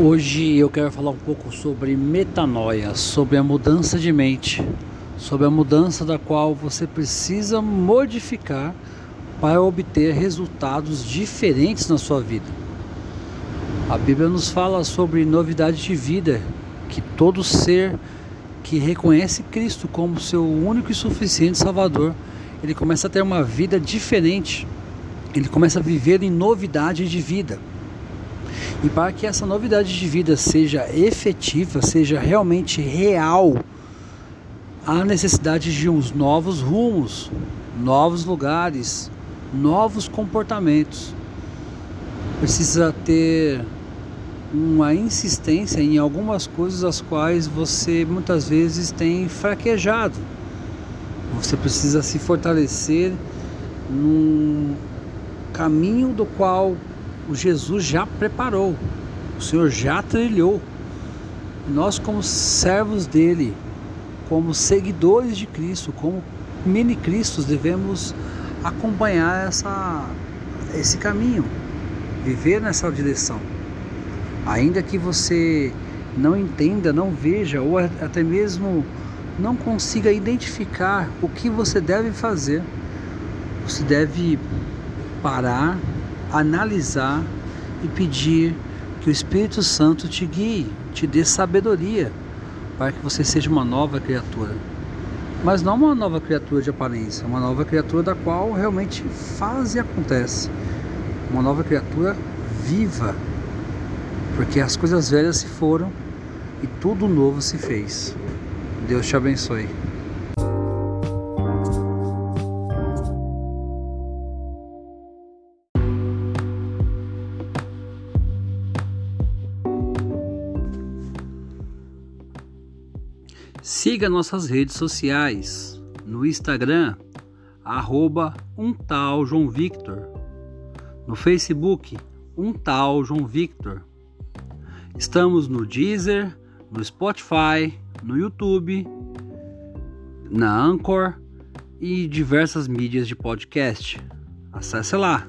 Hoje eu quero falar um pouco sobre metanoia, sobre a mudança de mente, sobre a mudança da qual você precisa modificar para obter resultados diferentes na sua vida. A Bíblia nos fala sobre novidade de vida, que todo ser que reconhece Cristo como seu único e suficiente Salvador, ele começa a ter uma vida diferente. Ele começa a viver em novidade de vida. E para que essa novidade de vida seja efetiva, seja realmente real, há necessidade de uns novos rumos, novos lugares, novos comportamentos. Precisa ter uma insistência em algumas coisas as quais você muitas vezes tem fraquejado. Você precisa se fortalecer num caminho do qual o Jesus já preparou, o Senhor já trilhou. Nós, como servos dele, como seguidores de Cristo, como mini-cristos, devemos acompanhar essa, esse caminho, viver nessa direção. Ainda que você não entenda, não veja ou até mesmo não consiga identificar o que você deve fazer, você deve parar analisar e pedir que o Espírito Santo te guie, te dê sabedoria para que você seja uma nova criatura. Mas não uma nova criatura de aparência, uma nova criatura da qual realmente faz e acontece. Uma nova criatura viva, porque as coisas velhas se foram e tudo novo se fez. Deus te abençoe. Siga nossas redes sociais no Instagram, arroba um tal João Victor, no Facebook, um tal João Victor. Estamos no Deezer, no Spotify, no YouTube, na Anchor e diversas mídias de podcast. Acesse lá.